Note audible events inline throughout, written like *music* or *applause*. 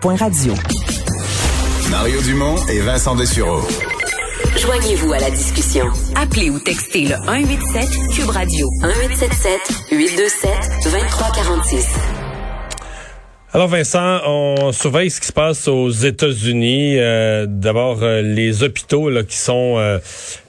Point radio. Mario Dumont et Vincent Dessureau. Joignez-vous à la discussion. Appelez ou textez le 187 Cube Radio 1877 827 2346. Alors Vincent, on surveille ce qui se passe aux États-Unis. Euh, D'abord, euh, les hôpitaux là, qui sont, euh,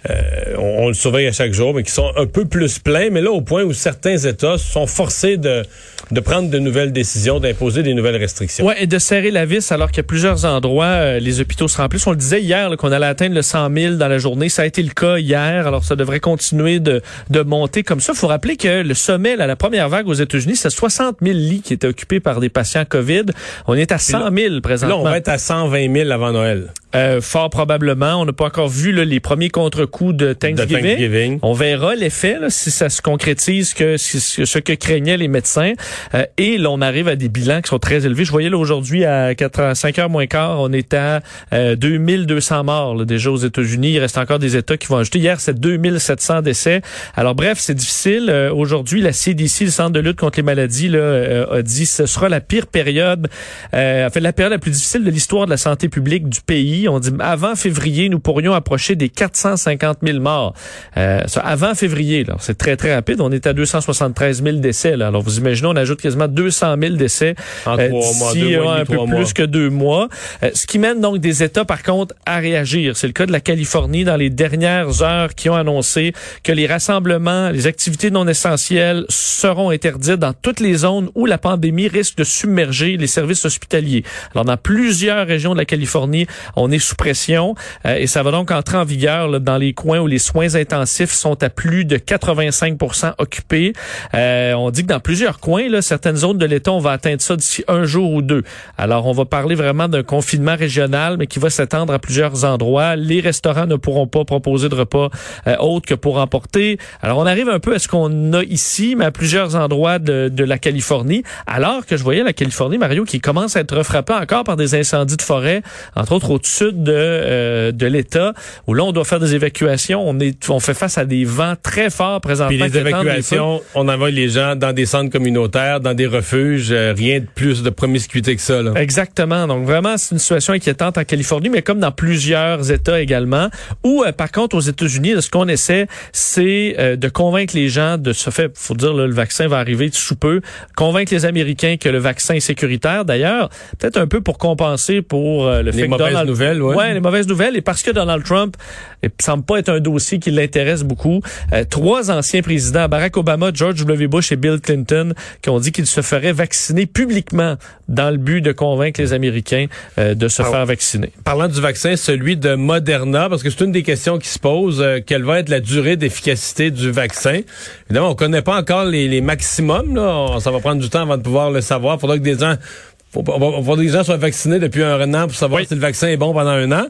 euh, on, on, le surveille à chaque jour, mais qui sont un peu plus pleins. Mais là, au point où certains États sont forcés de, de prendre de nouvelles décisions, d'imposer des nouvelles restrictions. Ouais, et de serrer la vis alors qu'à plusieurs endroits, euh, les hôpitaux se remplissent. On le disait hier qu'on allait atteindre le 100 000 dans la journée. Ça a été le cas hier. Alors ça devrait continuer de, de monter comme ça. Il faut rappeler que le sommet, là, la première vague aux États-Unis, c'est 60 000 lits qui étaient occupés par des patients COVID. On est à 100 000 présentement. Là, on va être à 120 000 avant Noël. Euh, fort probablement. On n'a pas encore vu là, les premiers contre-coups de Thanksgiving. De Thanksgiving. On verra l'effet si ça se concrétise que ce que craignaient les médecins. Euh, et là, on arrive à des bilans qui sont très élevés. Je voyais là aujourd'hui à 4, 5 heures moins quart, on est à euh, 2200 morts là, déjà aux États-Unis. Il reste encore des États qui vont ajouter. Hier, c'est 2700 décès. Alors bref, c'est difficile. Euh, aujourd'hui, la CDC, le Centre de lutte contre les maladies, là, euh, a dit que ce sera la pire période, euh, en fait, la période la plus difficile de l'histoire de la santé publique du pays. On dit avant février, nous pourrions approcher des 450 000 morts. Euh, ça, avant février, là, c'est très très rapide. On est à 273 000 décès. Là. Alors vous imaginez, on ajoute quasiment 200 000 décès en euh, trois mois, deux mois un peu plus que deux mois. Euh, ce qui mène donc des États, par contre, à réagir. C'est le cas de la Californie dans les dernières heures qui ont annoncé que les rassemblements, les activités non essentielles seront interdites dans toutes les zones où la pandémie risque de submerger les services hospitaliers. Alors dans plusieurs régions de la Californie, on est sous pression euh, et ça va donc entrer en vigueur là, dans les coins où les soins intensifs sont à plus de 85 occupés. Euh, on dit que dans plusieurs coins, certaines zones de l'État, on va atteindre ça d'ici un jour ou deux. Alors, on va parler vraiment d'un confinement régional, mais qui va s'étendre à plusieurs endroits. Les restaurants ne pourront pas proposer de repas euh, autres que pour emporter. Alors, on arrive un peu à ce qu'on a ici, mais à plusieurs endroits de, de, la Californie. Alors que je voyais la Californie, Mario, qui commence à être frappée encore par des incendies de forêt, entre autres au sud de, euh, de l'État, où là, on doit faire des évacuations. On, est, on fait face à des vents très forts présentement. Puis les évacuations, on envoie les gens dans des centres communautaires, dans des refuges, euh, rien de plus de promiscuité que ça. Là. Exactement. Donc vraiment, c'est une situation inquiétante en Californie, mais comme dans plusieurs États également. Ou euh, par contre, aux États-Unis, ce qu'on essaie, c'est euh, de convaincre les gens de se faire. Faut dire, là, le vaccin va arriver sous peu. Convaincre les Américains que le vaccin est sécuritaire. D'ailleurs, peut-être un peu pour compenser pour le les fait mauvaises que Donald nouvelles, ouais. ouais. les mauvaises nouvelles, et parce que Donald Trump semble pas être un dossier qui l'intéresse beaucoup. Euh, trois anciens présidents, Barack Obama, George W. Bush et Bill Clinton, qui ont dit qu'ils se feraient vacciner publiquement dans le but de convaincre les Américains euh, de se Alors, faire vacciner. Parlant du vaccin, celui de Moderna, parce que c'est une des questions qui se posent, euh, quelle va être la durée d'efficacité du vaccin? Évidemment, on connaît pas encore les, les maximums. Là. Ça va prendre du temps avant de pouvoir le savoir. Il faudra que des gens faut, faut, faut que les gens soient vaccinés depuis un an pour savoir oui. si le vaccin est bon pendant un an.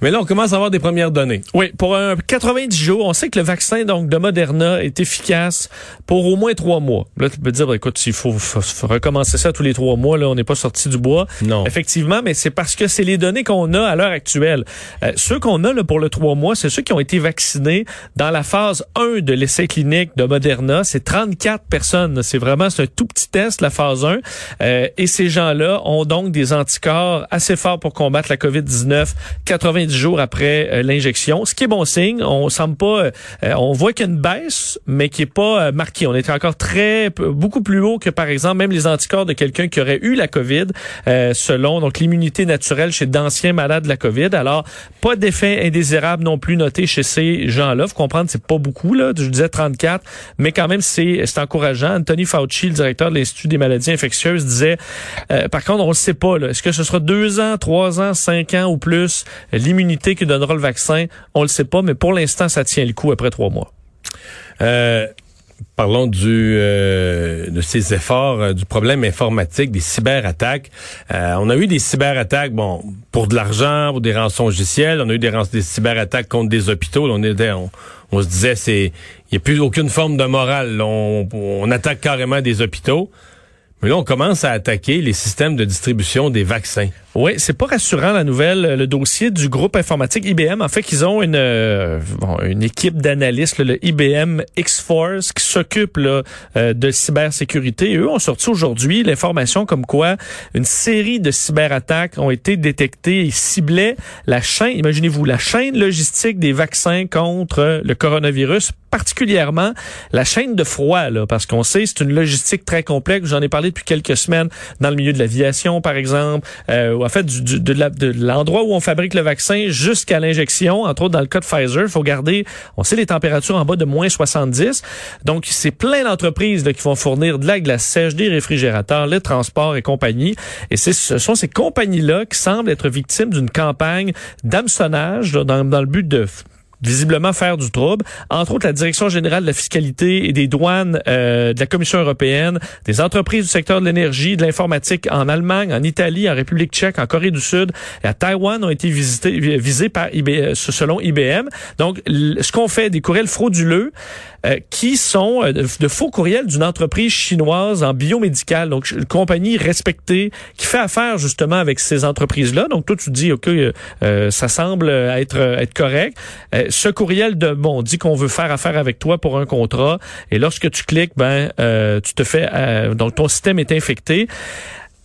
Mais là, on commence à avoir des premières données. Oui, pour un 90 jours, on sait que le vaccin donc de Moderna est efficace pour au moins trois mois. Là, tu peux dire, ben, écoute, il faut, faut, faut, recommencer ça tous les trois mois. Là, on n'est pas sorti du bois. Non. Effectivement, mais c'est parce que c'est les données qu'on a à l'heure actuelle. Euh, ceux qu'on a là, pour le trois mois, c'est ceux qui ont été vaccinés dans la phase 1 de l'essai clinique de Moderna. C'est 34 personnes. C'est vraiment c'est un tout petit test, la phase 1. Euh, et ces gens-là ont donc des anticorps assez forts pour combattre la COVID-19 90 jours après euh, l'injection, ce qui est bon signe. On semble pas, euh, on voit qu'il y a une baisse, mais qui est pas euh, marquée. On est encore très beaucoup plus haut que par exemple même les anticorps de quelqu'un qui aurait eu la COVID, selon donc l'immunité naturelle chez d'anciens malades de la COVID. Alors pas d'effet indésirable non plus noté chez ces gens-là. Faut comprendre, c'est pas beaucoup là. Je disais 34, mais quand même c'est c'est encourageant. Anthony Fauci, le directeur de l'Institut des maladies infectieuses, disait par contre, on ne sait pas. Est-ce que ce sera deux ans, trois ans, cinq ans ou plus l'immunité que donnera le vaccin? On le sait pas, mais pour l'instant, ça tient le coup après trois mois. Euh, parlons du euh, de ces efforts euh, du problème informatique, des cyberattaques. On a eu des cyberattaques, bon, pour de l'argent, pour des rançons logiciels. On a eu des, des cyberattaques contre des hôpitaux. On était, on, se disait, c'est, il n'y a plus aucune forme de morale. On attaque carrément des hôpitaux. Mais là, on commence à attaquer les systèmes de distribution des vaccins. Oui, c'est pas rassurant la nouvelle. Le dossier du groupe informatique IBM, en fait, qu'ils ont une euh, bon, une équipe d'analystes, le IBM X-Force, qui s'occupe là, euh, de cybersécurité. Et eux ont sorti aujourd'hui l'information comme quoi une série de cyberattaques ont été détectées et ciblaient la chaîne, imaginez-vous, la chaîne logistique des vaccins contre le coronavirus particulièrement la chaîne de froid, là, parce qu'on sait c'est une logistique très complexe. J'en ai parlé depuis quelques semaines dans le milieu de l'aviation, par exemple, euh, en fait du, du, de l'endroit où on fabrique le vaccin jusqu'à l'injection. Entre autres, dans le cas de Pfizer, il faut garder, on sait les températures en bas de moins 70. Donc, c'est plein d'entreprises qui vont fournir de la glace sèche, des réfrigérateurs, les transports et compagnie. Et ce sont ces compagnies-là qui semblent être victimes d'une campagne d'hameçonnage dans, dans le but de visiblement faire du trouble. Entre autres, la Direction générale de la fiscalité et des douanes euh, de la Commission européenne, des entreprises du secteur de l'énergie, de l'informatique en Allemagne, en Italie, en République tchèque, en Corée du Sud et à Taïwan ont été visités, visés par IBM, selon IBM. Donc, ce qu'on fait, des courriels frauduleux euh, qui sont euh, de faux courriels d'une entreprise chinoise en biomédical, donc une compagnie respectée qui fait affaire justement avec ces entreprises-là. Donc, toi, tu dis, OK, ça semble être, être correct ce courriel de bon dit qu'on veut faire affaire avec toi pour un contrat et lorsque tu cliques ben euh, tu te fais euh, donc ton système est infecté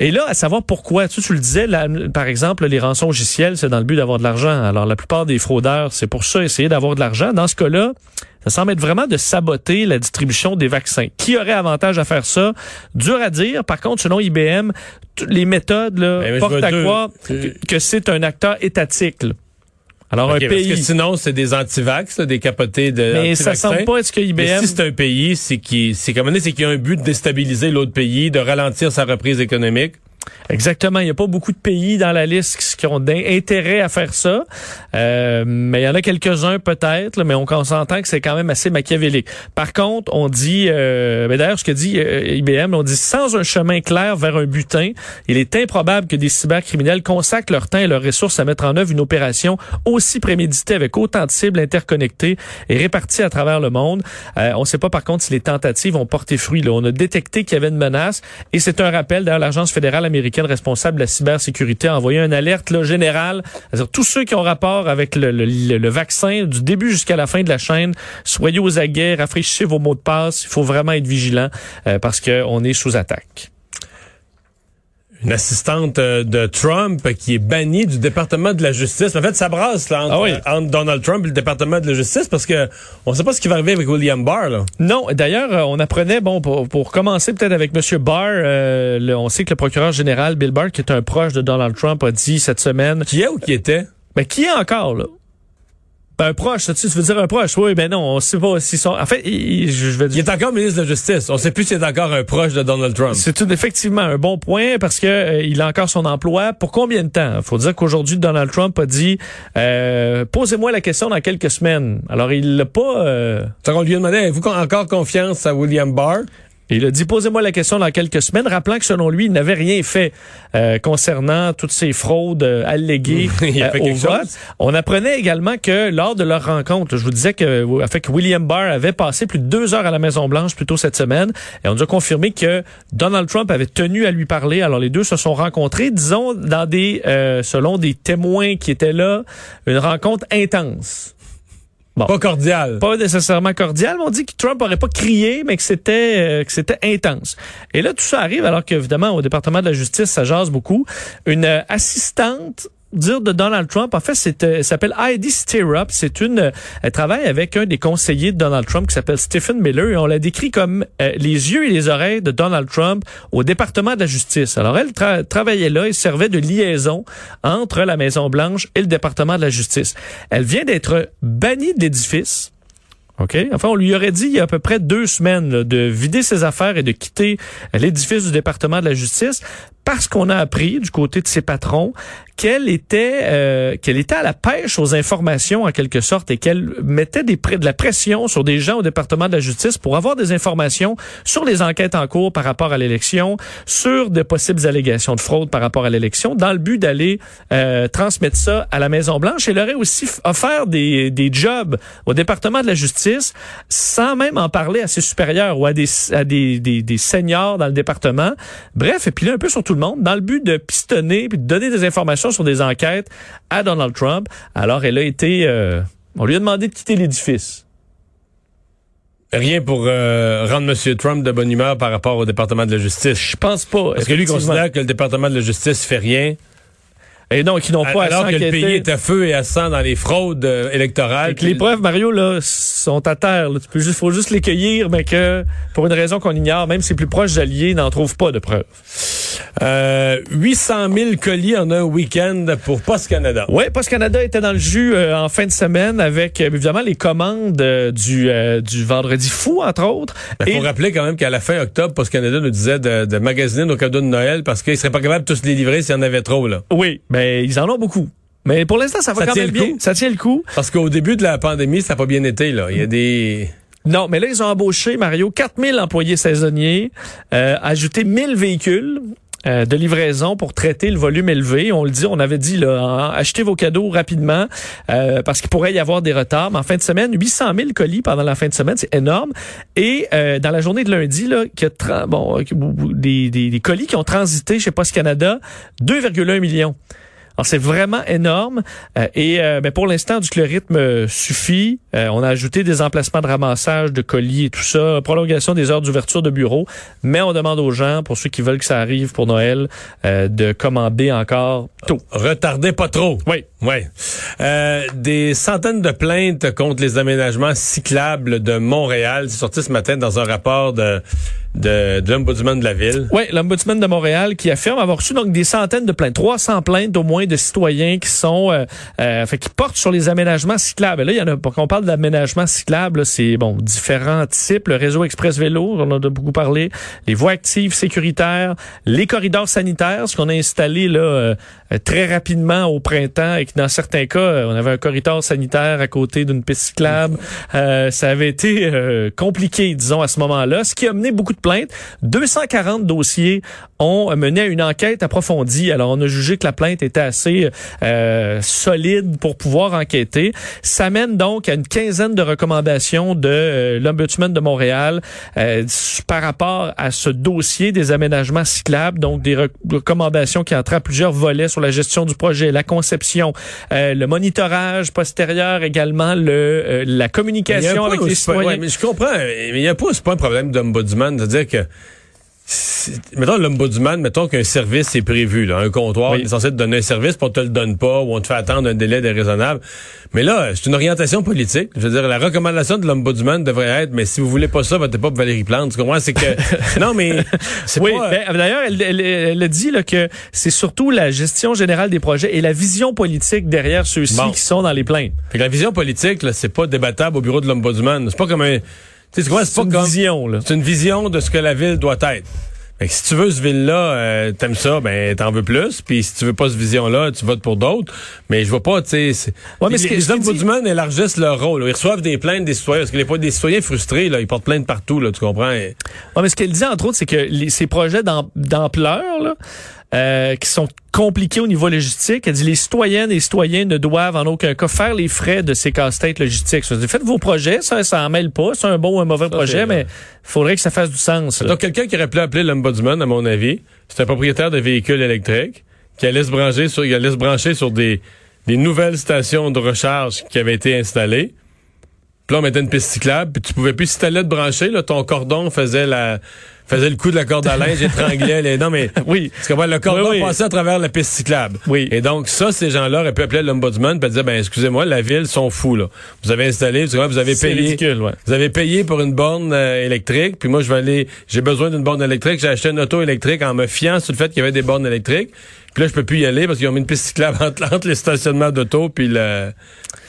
et là, à savoir pourquoi, tu, tu le disais, par exemple, les rançons logicielles, c'est dans le but d'avoir de l'argent. Alors, la plupart des fraudeurs, c'est pour ça, essayer d'avoir de l'argent. Dans ce cas-là, ça semble être vraiment de saboter la distribution des vaccins. Qui aurait avantage à faire ça? Dur à dire. Par contre, selon IBM, les méthodes là, ben, portent à croire que, c'est un acteur étatique. Alors un pays. Parce que sinon c'est des antivax, des capotés de. Mais ça semble pas être ce que IBM. si c'est un pays, c'est qui, c'est comme c'est qu'il y a un but de déstabiliser l'autre pays, de ralentir sa reprise économique. Exactement. Il n'y a pas beaucoup de pays dans la liste qui ont intérêt à faire ça. Euh, mais il y en a quelques-uns peut-être, mais on, s'entend que c'est quand même assez machiavélique. Par contre, on dit, euh, ben d'ailleurs, ce que dit euh, IBM, on dit sans un chemin clair vers un butin, il est improbable que des cybercriminels consacrent leur temps et leurs ressources à mettre en œuvre une opération aussi préméditée avec autant de cibles interconnectées et réparties à travers le monde. Euh, on ne sait pas par contre si les tentatives ont porté fruit. Là. On a détecté qu'il y avait une menace et c'est un rappel. D'ailleurs, l'Agence fédérale américaine responsable de la cybersécurité a envoyé une alerte là, générale. C'est-à-dire tous ceux qui ont rapport avec le, vaccin du début jusqu'à la fin de la chaîne, soyez aux aguets, rafraîchissez vos mots de passe. Il faut vraiment être vigilant euh, parce qu'on est sous attaque une assistante euh, de Trump qui est bannie du département de la justice. En fait, ça brasse là, entre, ah entre, Donald Trump et le département de la justice parce que on sait pas ce qui va arriver avec William Barr. Là. Non, d'ailleurs, euh, on apprenait, bon, pour, pour commencer peut-être avec M. Barr, euh, le, on sait que le procureur général Bill Barr, qui est un proche de Donald Trump, a dit cette semaine... Qui est ou qui était? Ben, qui est encore, là? Un proche, tu veux dire un proche? Oui, ben non, on sait pas s'ils sont. En fait, il, je vais dire... il est encore ministre de la Justice. On sait plus s'il est encore un proche de Donald Trump. C'est tout effectivement un bon point parce que euh, il a encore son emploi. Pour combien de temps? Faut dire qu'aujourd'hui, Donald Trump a dit euh, posez-moi la question dans quelques semaines. Alors, il l'a pas. Euh... on lui a demandé, avez-vous encore confiance à William Barr? Il a dit, posez-moi la question dans quelques semaines, rappelant que selon lui, il n'avait rien fait euh, concernant toutes ces fraudes euh, alléguées *laughs* euh, au vote. On apprenait également que lors de leur rencontre, je vous disais que, fait, William Barr avait passé plus de deux heures à la Maison-Blanche plus tôt cette semaine, et on nous a confirmé que Donald Trump avait tenu à lui parler. Alors les deux se sont rencontrés, disons, dans des, selon des témoins qui étaient là, une rencontre intense. Pas cordial. Pas nécessairement cordial, mais on dit que Trump n'aurait pas crié, mais que c'était euh, que c'était intense. Et là, tout ça arrive alors qu'évidemment, au département de la justice, ça jase beaucoup. Une euh, assistante dire de Donald Trump, en fait, c'est, euh, s'appelle Heidi Stirrup. C'est une, euh, elle travaille avec un des conseillers de Donald Trump qui s'appelle Stephen Miller et on la décrit comme euh, les yeux et les oreilles de Donald Trump au département de la justice. Alors, elle travaillait là et servait de liaison entre la Maison Blanche et le département de la justice. Elle vient d'être bannie de l'édifice. OK? Enfin, on lui aurait dit il y a à peu près deux semaines de vider ses affaires et de quitter l'édifice du département de la justice parce qu'on a appris du côté de ses patrons qu'elle était euh, qu'elle était à la pêche aux informations en quelque sorte et qu'elle mettait des de la pression sur des gens au département de la justice pour avoir des informations sur les enquêtes en cours par rapport à l'élection, sur de possibles allégations de fraude par rapport à l'élection, dans le but d'aller euh, transmettre ça à la Maison Blanche. Elle aurait aussi offert des, des jobs au département de la justice sans même en parler à ses supérieurs ou à des à des, des, des seniors dans le département. Bref, et puis là un peu sur tout le le monde dans le but de pistonner puis de donner des informations sur des enquêtes à Donald Trump. Alors, elle a été... euh, on lui a demandé de quitter l'édifice. Rien pour euh, rendre M. Trump de bonne humeur par rapport au département de la justice. Je pense pas. Parce que lui considère que le département de la justice fait rien, Et donc, ils n'ont pas alors à que le pays est à feu et à sang dans les fraudes euh, électorales. Fait que les preuves, Mario, là, sont à terre. là. Tu peux juste, faut juste les cueillir, mais que, pour une raison qu'on ignore, même ses plus proches alliés n'en trouvent pas de preuves. Euh, 800 000 colis en un week-end pour Post Canada. Oui, Post Canada était dans le jus euh, en fin de semaine avec, euh, évidemment, les commandes euh, du, euh, du Vendredi fou, entre autres. Il Et- faut rappeler quand même qu'à la fin octobre, Post Canada nous disait de, de magasiner nos cadeaux de Noël parce qu'ils seraient pas capables de tous les livrer s'il y en avait trop. là. oui, mais ils en ont beaucoup. Mais pour l'instant, ça va Ça quand même bien. coup? Ça tient le coup. Parce qu'au début de la pandémie, ça n'a pas bien été. là. Il y a des... Non, mais là, ils ont embauché, Mario, 4000 employés saisonniers, euh, ajouté 1000 véhicules. Euh, de livraison pour traiter le volume élevé. On le dit, on avait dit là, hein, achetez vos cadeaux rapidement euh, parce qu'il pourrait y avoir des retards. Mais en fin de semaine, 800 000 colis pendant la fin de semaine, c'est énorme. Et euh, dans la journée de lundi, là, qu'il y a bon, des, des, des colis qui ont transité chez Post Canada, 2,1 millions. Alors c'est vraiment énorme Euh, et euh, ben, pour l'instant, du que le rythme euh, suffit. Euh, on a ajouté des emplacements de ramassage de colis et tout ça, prolongation des heures d'ouverture de bureaux, mais on demande aux gens, pour ceux qui veulent que ça arrive pour Noël, euh, de commander encore tôt. Retardez pas trop. Oui. Oui. Euh, des centaines de plaintes contre les aménagements cyclables de Montréal. C'est sorti ce matin dans un rapport de, de, de l'ombudsman de la ville. Oui, l'Ombudsman de Montréal qui affirme avoir reçu donc des centaines de plaintes, 300 plaintes au moins de citoyens qui sont, euh, euh, fait, qui portent sur les aménagements cyclables. Et là, il y en a, pour qu'on parle d'aménagements cyclables, c'est bon, différents types. Le réseau Express Vélo, on en a beaucoup parlé, les voies actives sécuritaires, les corridors sanitaires, ce qu'on a installé là euh, très rapidement au printemps et que dans certains cas, euh, on avait un corridor sanitaire à côté d'une piste cyclable. *laughs* Euh, ça avait été euh, compliqué, disons, à ce moment-là, ce qui a mené beaucoup de plaintes. 240 dossiers ont mené à une enquête approfondie. Alors, on a jugé que la plainte était assez euh, solide pour pouvoir enquêter. Ça mène donc à une quinzaine de recommandations de euh, l'Ombudsman de Montréal euh, par rapport à ce dossier des aménagements cyclables, donc des rec- recommandations qui entraient à plusieurs volets sur la gestion du projet, la conception, euh, le monitorage postérieur également, le euh, la communication avec les citoyens. ouais, mais je comprends. Mais il y a pas, c'est pas un problème d'ombudsman. C'est-à-dire que, mettons l'ombudsman, mettons qu'un service est prévu, là, un comptoir, Oui. on est censé te donner un service, puis on te le donne pas, ou on te fait attendre un délai déraisonnable. Mais là, c'est une orientation politique. Je veux dire, la recommandation de l'ombudsman devrait être, mais si vous voulez pas ça, votez pas pour Valérie Plante. Tu comprends? C'est que, *laughs* non, mais, c'est Oui, pas, ben, d'ailleurs, elle, elle, elle dit là, que c'est surtout la gestion générale des projets et la vision politique derrière ceux-ci Bon. qui sont dans les plaintes. Fait que la vision politique, là, c'est pas débattable au bureau de l'ombudsman. C'est pas comme un, c'est quoi? C'est pas une comme, vision. Là. C'est une vision de ce que la ville doit être. Fait que si tu veux ce ville-là, euh, t'aimes ça, ben t'en veux plus. Puis si tu veux pas cette vision-là, tu votes pour d'autres. Mais je vois pas, tu sais. Ouais, mais les, ce que- les ce élargissent leur rôle. là. Ils reçoivent des plaintes des citoyens. Parce que les, des citoyens frustrés, là, ils portent plainte partout, là, tu comprends? Ouais, mais ce qu'elle dit, entre autres, c'est que les, ces projets d'am- d'ampleur, là, euh, qui sont compliqués au niveau logistique, elle dit les citoyennes et les citoyens ne doivent en aucun cas faire les frais de ces casse-têtes logistiques. Ça, Faites vos projets, ça, ça en mêle pas. C'est un bon ou un mauvais projet, mais faudrait que ça fasse du sens. là. Donc quelqu'un qui aurait pu appeler l'ombudsman, à mon avis, c'est un propriétaire de véhicules électriques qui allait se brancher sur, il allait se brancher sur des, des nouvelles stations de recharge qui avaient été installées. Puis là, on mettait une piste cyclable, puis tu pouvais plus, si t'allais te brancher, là, ton cordon faisait la faisait le coup de la corde à linge, *laughs* étranglait les... Non, mais... Oui. Parce que ouais, le cordon Oui, oui. passait à travers la piste cyclable. Oui. Et donc, ça, ces gens-là auraient pu appeler l'ombudsman puis dire, ben, excusez-moi, la ville sont fous, là. Vous avez installé, vous avez- payé... ridicule, ouais. Vous avez payé pour une borne euh, électrique, puis moi je vais aller, j'ai besoin d'une borne électrique, j'ai acheté une auto électrique en me fiant sur le fait qu'il y avait des bornes électriques. Puis là je peux plus y aller parce qu'ils ont mis une piste cyclable *laughs* entre, entre les stationnements d'auto puis le,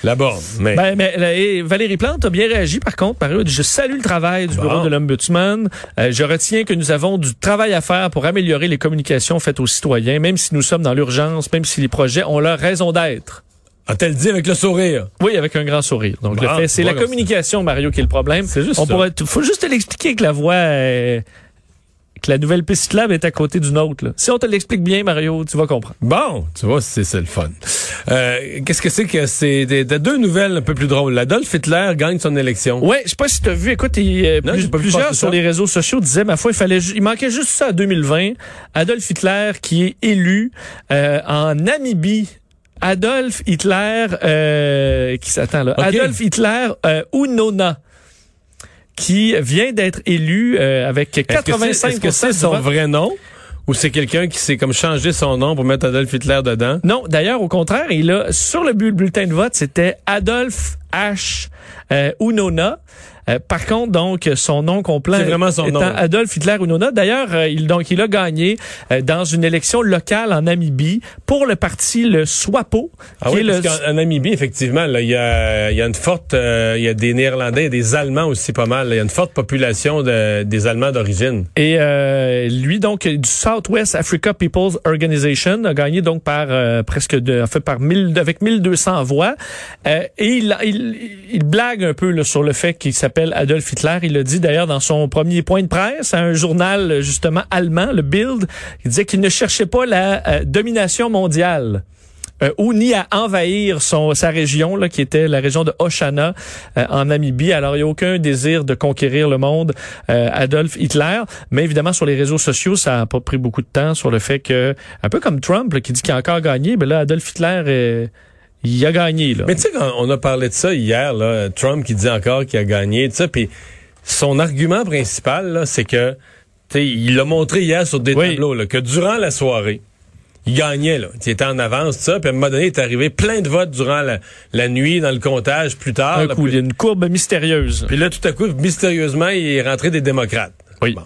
la borne. Mais Ben, mais là, et Valérie Plante a bien réagi, par contre, Mario. Elle dit, Je salue le travail du Bon. bureau de l'Ombudsman. Euh, je retiens que nous avons du travail à faire pour améliorer les communications faites aux citoyens, même si nous sommes dans l'urgence, même si les projets ont leur raison d'être. a-t-elle dit avec le sourire? Oui, avec un grand sourire. Donc, Bon, le fait, c'est la communication, Mario, qui est le problème. C'est juste On ça. pourrait, faut juste te l'expliquer que la voix, euh, que la nouvelle piste cyclable est à côté d'une autre. là. Si on te l'explique bien, Mario, tu vas comprendre. Bon, tu vois, c'est le fun. Euh, Qu'est-ce que c'est que c'est des, des deux nouvelles un peu plus drôles? Adolf Hitler gagne son élection. Ouais, je sais pas si tu as vu, écoute, il, euh, Non, plus- j'ai pas vu plusieurs sur les réseaux sociaux disaient, ma foi, il fallait, il manquait juste ça à 2020. Adolf Hitler qui est élu euh, en Namibie. Adolf Hitler, euh, qui s'attend là. Adolf Hitler euh, Unona, qui vient d'être élu euh, avec Est-ce que c'est 85 est-ce que c'est son vote. vrai nom ou c'est quelqu'un qui s'est comme changé son nom pour mettre Adolf Hitler dedans? Non, d'ailleurs, au contraire, il a sur le bu- bulletin de vote, c'était Adolf H. euh, Unona. Euh, par contre, donc, son nom complet C'est vraiment son étant nom. Adolf Hitler Unona. D'ailleurs, euh, il donc il a gagné euh, dans une élection locale en Namibie pour le parti le SWAPO, Ah oui, est le parce qu'en en Namibie, effectivement, il y a, il y a une forte, il y a des Néerlandais et des Allemands aussi pas mal. Il y a une forte population de, des Allemands d'origine. Et euh, lui, donc, du Southwest Africa People's Organization, a gagné donc par euh, presque de, en fait, par 1000, avec 1200 voix. Euh, et il, il, il blague un peu là, sur le fait qu'il s'appelle Adolf Hitler. Il l'a dit d'ailleurs dans son premier point de presse à un journal justement allemand, le Bild. Il disait qu'il ne cherchait pas la euh, domination mondiale. euh, ou ni à envahir son sa région là qui était la région de Oshana euh, en Namibie. Alors il n'y a aucun désir de conquérir le monde euh, Adolf Hitler, mais évidemment sur les réseaux sociaux ça a pas pris beaucoup de temps sur le fait que un peu comme Trump là, qui dit qu'il a encore gagné, ben là Adolf Hitler euh, il a gagné là. Mais tu sais, quand on a parlé de ça hier, là, Trump qui dit encore qu'il a gagné, tu sais, puis son argument principal, c'est que, tu sais, il l'a montré hier sur des Oui. tableaux, là, que durant la soirée, il gagnait, là. Il était en avance, tout ça, puis à un moment donné, il est arrivé plein de votes durant la, la nuit, dans le comptage, plus tard. un là, coup, puis- il y a une courbe mystérieuse. Puis là, tout à coup, mystérieusement, il est rentré des démocrates. Oui. Bon.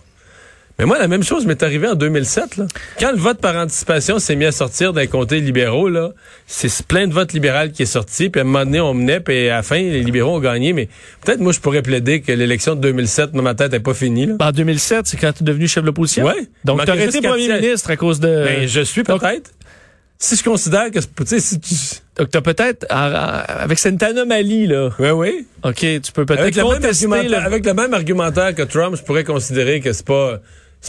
Mais moi, la même chose m'est arrivée en 2007. Là. Quand le vote par anticipation s'est mis à sortir d'un comté libéraux, là, c'est plein de votes libéraux qui est sorti. Puis à un moment donné, on menait, puis à la fin, les libéraux ont gagné. Mais peut-être moi, je pourrais plaider que l'élection de 2007, dans ma tête, n'est pas finie. Là. En 2007, c'est quand tu es devenu chef de l'opposition? Ouais. Donc tu aurais été premier ministre à cause de Ben, je suis peut-être. Si je considère que, tu si tu... Donc t'as peut-être en- en- avec cette anomalie là. Oui, oui. OK, tu peux peut-être Avec le, même avec le même argumentaire que Trump, je pourrais considérer que c'est pas...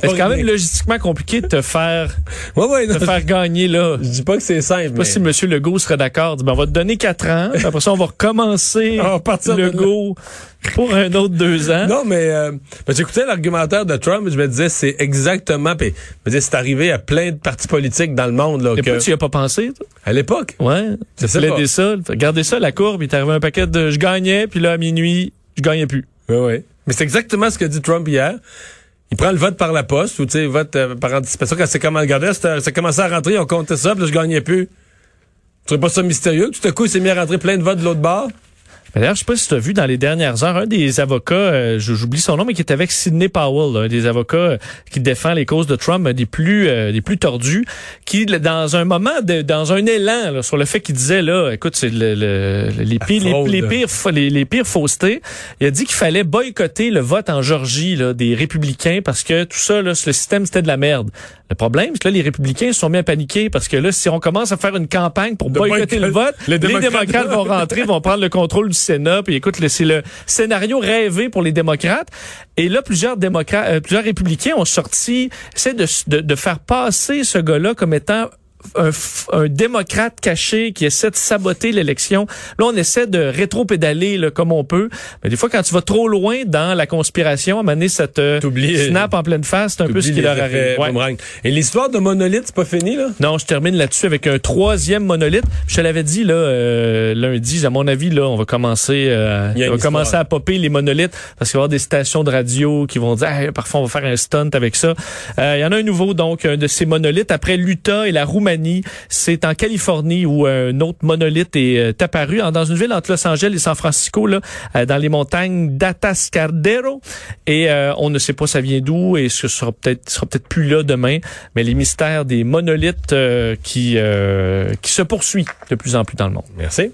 C'est quand même logistiquement compliqué de te faire *laughs* Ouais, ouais, non, te faire gagner là? Je dis pas que c'est simple. Je sais pas mais- si M. Legault serait d'accord. Ben, on va te donner quatre ans. après ça, on va recommencer *laughs* On va de. Legault pour un autre deux ans. Non, mais euh, ben, j'écoutais l'argumentaire de Trump, je me disais c'est exactement, puis je me disais c'est arrivé à plein de partis politiques dans le monde là, Et que- tu y as pas pensé, toi? à l'époque? Ouais. Tu plaidais ça. Regardez ça, la courbe. Il est arrivé un paquet de je gagnais, puis là, à minuit, je gagnais plus. Oui, oui. Mais c'est exactement ce que dit Trump hier. Il prend le vote par la poste ou tu sais vote euh, par anticipation quand c'est comment regardez, ça commençait à rentrer, on comptait ça, puis là, je gagnais plus. Tu trouves pas ça mystérieux? Tout à coup, il s'est mis à rentrer plein de votes de l'autre bord? D'ailleurs, je sais pas si tu as vu dans les dernières heures, un des avocats, euh, j'oublie son nom, mais qui est avec Sidney Powell, là, un des avocats euh, qui défend les causes de Trump, des plus euh, des plus tordus, qui dans un moment, de, dans un élan là, sur le fait qu'il disait là, écoute, c'est le, le- les, pires, les, pires les, les pires faussetés. Il a dit qu'il fallait boycotter le vote en Georgie là, des républicains parce que tout ça, là, le système c'était de la merde. Le problème, c'est que là, les républicains se sont mis à paniquer parce que là, si on commence à faire une campagne pour boycotter le vote, les les démocrates- démocrates vont rentrer, vont prendre le contrôle du C'est le scénario rêvé pour les démocrates. Et là, plusieurs démocrates, euh, plusieurs républicains ont sorti, essaient de, de, de faire passer ce gars-là comme étant un, un démocrate caché qui essaie de saboter l'élection. Là, on essaie de rétro-pédaler là, comme on peut. Mais des fois, quand tu vas trop loin dans la conspiration, à un moment donné, ça te T'oublies- snap en pleine face. C'est un peu ce qui leur arrive. Ouais. Et l'histoire de monolithe, c'est pas fini là? Non, je termine là-dessus avec un troisième monolithe. Je te l'avais dit là euh, lundi, à mon avis là, on va commencer euh, on va commencer à popper les monolithes parce qu'il va y avoir des stations de radio qui vont dire parfois on va faire un stunt avec ça. Euh, Il y en a un nouveau donc un de ces monolithes après l'Utah et la Roumanie, c'est en Californie où un autre monolithe est euh, apparu dans une ville entre Los Angeles et San Francisco là, euh, dans les montagnes d'Atascadero et euh, on ne sait pas ça vient d'où et ce sera peut-être sera peut-être plus là demain, mais les mystères des monolithes euh, qui euh, qui se poursuit de plus en plus dans le monde. Merci.